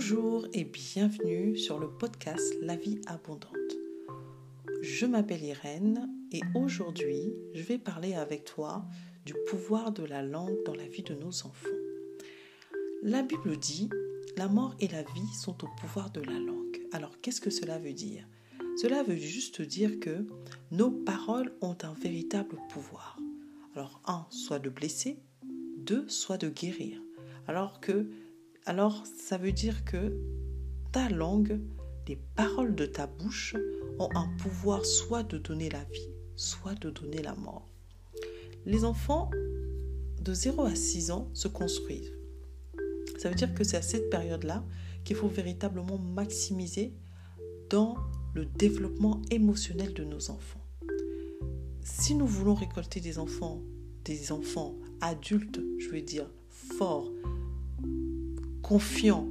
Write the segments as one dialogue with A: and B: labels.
A: Bonjour et bienvenue sur le podcast La vie abondante. Je m'appelle Irène et aujourd'hui je vais parler avec toi du pouvoir de la langue dans la vie de nos enfants. La Bible dit, la mort et la vie sont au pouvoir de la langue. Alors qu'est-ce que cela veut dire? Cela veut juste dire que nos paroles ont un véritable pouvoir. Alors un, soit de blesser, deux, soit de guérir. Alors que alors ça veut dire que ta langue, les paroles de ta bouche ont un pouvoir soit de donner la vie, soit de donner la mort. Les enfants de 0 à 6 ans se construisent. Ça veut dire que c'est à cette période-là qu'il faut véritablement maximiser dans le développement émotionnel de nos enfants. Si nous voulons récolter des enfants, des enfants adultes, je veux dire, forts, confiants,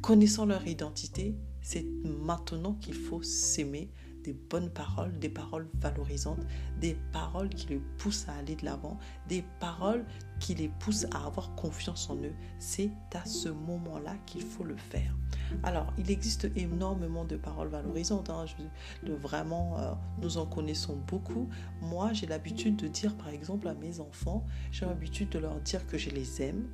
A: connaissant leur identité, c'est maintenant qu'il faut s'aimer des bonnes paroles, des paroles valorisantes, des paroles qui les poussent à aller de l'avant, des paroles qui les poussent à avoir confiance en eux. C'est à ce moment-là qu'il faut le faire. Alors, il existe énormément de paroles valorisantes. Hein. vraiment, euh, nous en connaissons beaucoup. Moi, j'ai l'habitude de dire, par exemple, à mes enfants, j'ai l'habitude de leur dire que je les aime,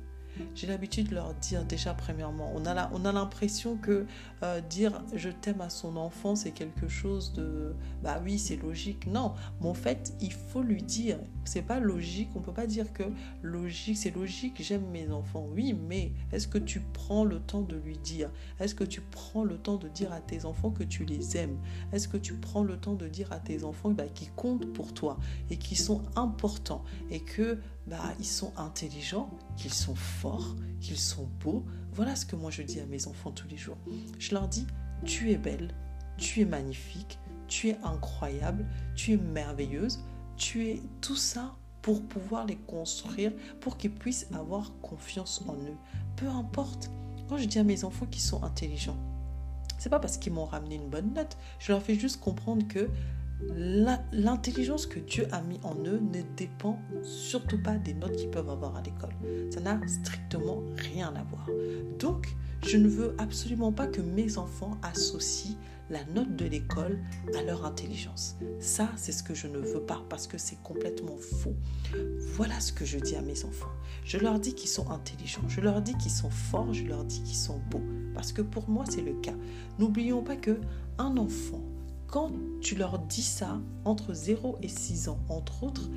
A: j'ai l'habitude de leur dire déjà premièrement, on a, on a l'impression que euh, dire je t'aime à son enfant, c'est quelque chose de, bah oui, c'est logique. Non, mais en fait, il faut lui dire, c'est pas logique, on peut pas dire que logique, c'est logique, j'aime mes enfants. Oui, mais est-ce que tu prends le temps de lui dire? Est-ce que tu prends le temps de dire à tes enfants que tu les aimes? Est-ce que tu prends le temps de dire à tes enfants bah, qui comptent pour toi et qui sont importants et que bah, ils sont intelligents, qu'ils sont forts, qu'ils sont beaux. Voilà ce que moi je dis à mes enfants tous les jours. Je leur dis, tu es belle, tu es magnifique, tu es incroyable, tu es merveilleuse, tu es tout ça pour pouvoir les construire, pour qu'ils puissent avoir confiance en eux. Peu importe. Quand je dis à mes enfants qu'ils sont intelligents, c'est pas parce qu'ils m'ont ramené une bonne note. Je leur fais juste comprendre que L'intelligence que Dieu a mis en eux ne dépend surtout pas des notes qu'ils peuvent avoir à l'école. Ça n'a strictement rien à voir. Donc, je ne veux absolument pas que mes enfants associent la note de l'école à leur intelligence. Ça, c'est ce que je ne veux pas parce que c'est complètement faux. Voilà ce que je dis à mes enfants. Je leur dis qu'ils sont intelligents, je leur dis qu'ils sont forts, je leur dis qu'ils sont beaux parce que pour moi, c'est le cas. N'oublions pas que un enfant quand tu leur dis ça, entre 0 et 6 ans, entre autres,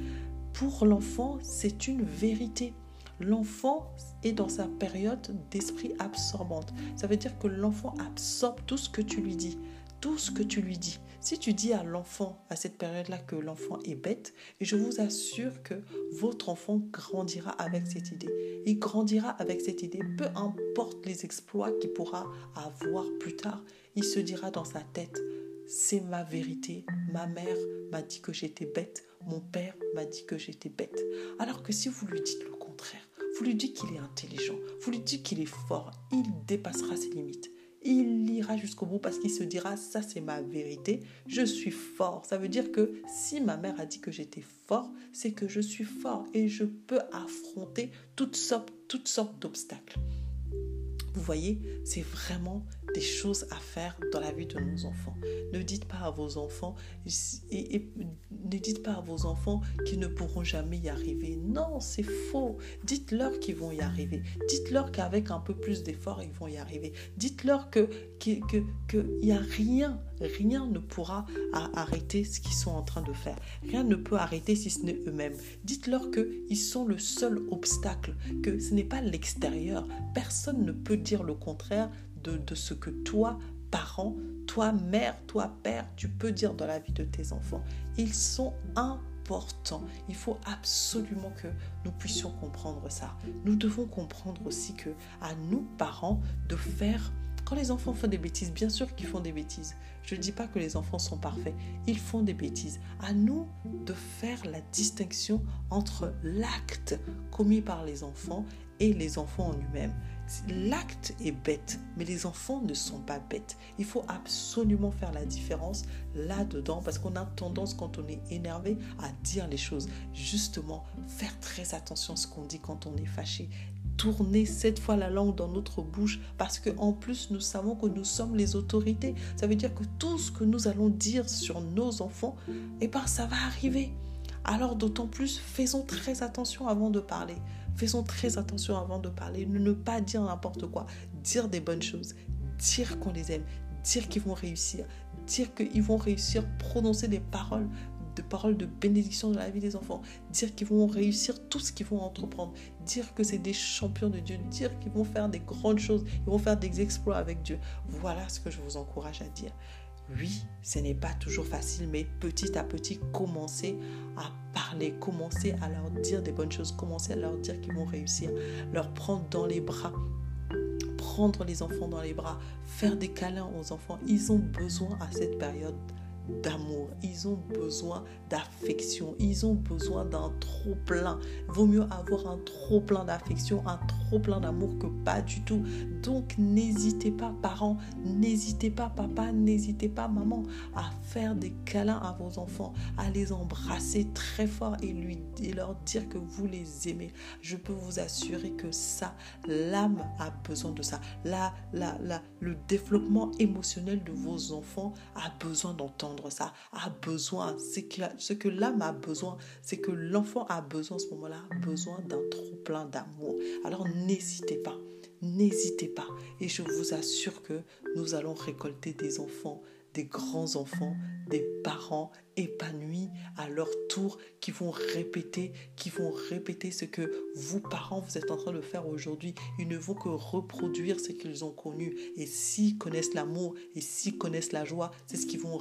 A: pour l'enfant, c'est une vérité. L'enfant est dans sa période d'esprit absorbante. Ça veut dire que l'enfant absorbe tout ce que tu lui dis. Tout ce que tu lui dis. Si tu dis à l'enfant à cette période-là que l'enfant est bête, et je vous assure que votre enfant grandira avec cette idée. Il grandira avec cette idée, peu importe les exploits qu'il pourra avoir plus tard, il se dira dans sa tête, c'est ma vérité. Ma mère m'a dit que j'étais bête, mon père m'a dit que j'étais bête. Alors que si vous lui dites le contraire, vous lui dites qu'il est intelligent, vous lui dites qu'il est fort, il dépassera ses limites. Il ira jusqu'au bout parce qu'il se dira ça c'est ma vérité, je suis fort. Ça veut dire que si ma mère a dit que j'étais fort, c'est que je suis fort et je peux affronter toutes sortes, toutes sortes d'obstacles. Vous voyez, c'est vraiment des choses à faire dans la vie de nos enfants. Ne dites pas à vos enfants ne dites pas à vos enfants qu'ils ne pourront jamais y arriver. Non, c'est faux. Dites-leur qu'ils vont y arriver. Dites-leur qu'avec un peu plus d'effort, ils vont y arriver. Dites-leur qu'il que, a rien, rien ne pourra arrêter ce qu'ils sont en train de faire. Rien ne peut arrêter si ce n'est eux-mêmes. Dites-leur qu'ils sont le seul obstacle, que ce n'est pas l'extérieur. Personne ne peut dire le contraire de, ce que toi, parent, toi, mère, toi, père, tu peux dire dans la vie de tes enfants. Ils sont importants. Il faut absolument que nous puissions comprendre ça. Nous devons comprendre aussi que à nous, parents, de faire quand les enfants font des bêtises, bien sûr qu'ils font des bêtises. Je ne dis pas que les enfants sont parfaits. Ils font des bêtises. À nous de faire la distinction entre l'acte commis par les enfants et les enfants en eux-mêmes. L'acte est bête, mais les enfants ne sont pas bêtes. Il faut absolument faire la différence là-dedans parce qu'on a tendance quand on est énervé à dire les choses. Justement, faire très attention à ce qu'on dit quand on est fâché tourner cette fois la langue dans notre bouche parce que en plus nous savons que nous sommes les autorités. Ça veut dire que tout ce que nous allons dire sur nos enfants, eh ben ça va arriver. Alors d'autant plus, faisons très attention avant de parler. Faisons très attention avant de parler. Ne pas dire n'importe quoi. Dire des bonnes choses. Dire qu'on les aime. Dire qu'ils vont réussir. Dire qu'ils vont réussir. Prononcer des paroles de paroles de bénédiction dans la vie des enfants, dire qu'ils vont réussir tout ce qu'ils vont entreprendre, dire que c'est des champions de Dieu, dire qu'ils vont faire des grandes choses, ils vont faire des exploits avec Dieu. Voilà ce que je vous encourage à dire. Oui, ce n'est pas toujours facile, mais petit à petit, commencez à parler, commencez à leur dire des bonnes choses, commencez à leur dire qu'ils vont réussir, leur prendre dans les bras, prendre les enfants dans les bras, faire des câlins aux enfants. Ils ont besoin à cette période d'amour, ils ont besoin d'affection, ils ont besoin d'un trop plein. Vaut mieux avoir un trop plein d'affection, un trop plein d'amour que pas du tout. Donc n'hésitez pas, parents, n'hésitez pas, papa, n'hésitez pas, maman, à faire des câlins à vos enfants, à les embrasser très fort et, lui, et leur dire que vous les aimez. Je peux vous assurer que ça, l'âme a besoin de ça. La, la, la, le développement émotionnel de vos enfants a besoin d'entendre ça, a besoin, c'est que, ce que l'âme a besoin, c'est que l'enfant a besoin ce moment-là, besoin d'un trop plein d'amour. Alors n'hésitez pas, n'hésitez pas. Et je vous assure que nous allons récolter des enfants, des grands enfants, des parents épanouis à leur tour qui vont répéter, qui vont répéter ce que vous, parents, vous êtes en train de faire aujourd'hui. Ils ne vont que reproduire ce qu'ils ont connu. Et s'ils connaissent l'amour et s'ils connaissent la joie, c'est ce qu'ils vont,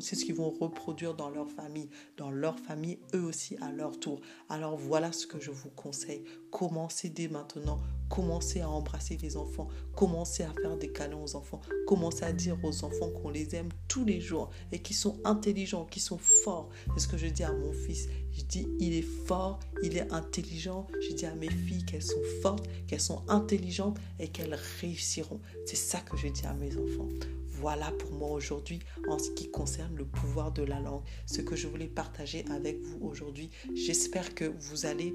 A: c'est ce qu'ils vont reproduire dans leur famille. Dans leur famille, eux aussi à leur tour. Alors voilà ce que je vous conseille. Commencez dès maintenant. Commencez à embrasser les enfants. Commencez à faire des câlins aux enfants. Commencez à dire aux enfants qu'on les aime tous les jours et qu'ils sont intelligents, qu'ils sont forts. C'est ce que je dis à mon fils. Je dis, il est fort, il est intelligent. Je dis à mes filles qu'elles sont fortes, qu'elles sont intelligentes et qu'elles réussiront. C'est ça que je dis à mes enfants. Voilà pour moi aujourd'hui en ce qui concerne le pouvoir de la langue. Ce que je voulais partager avec vous aujourd'hui. J'espère que vous allez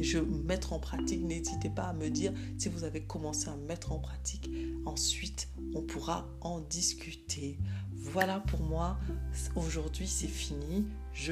A: je mettre en pratique. N'hésitez pas à me dire si vous avez commencé à mettre en pratique. Ensuite, on pourra en discuter. Voilà pour moi. Aujourd'hui, c'est fini. Je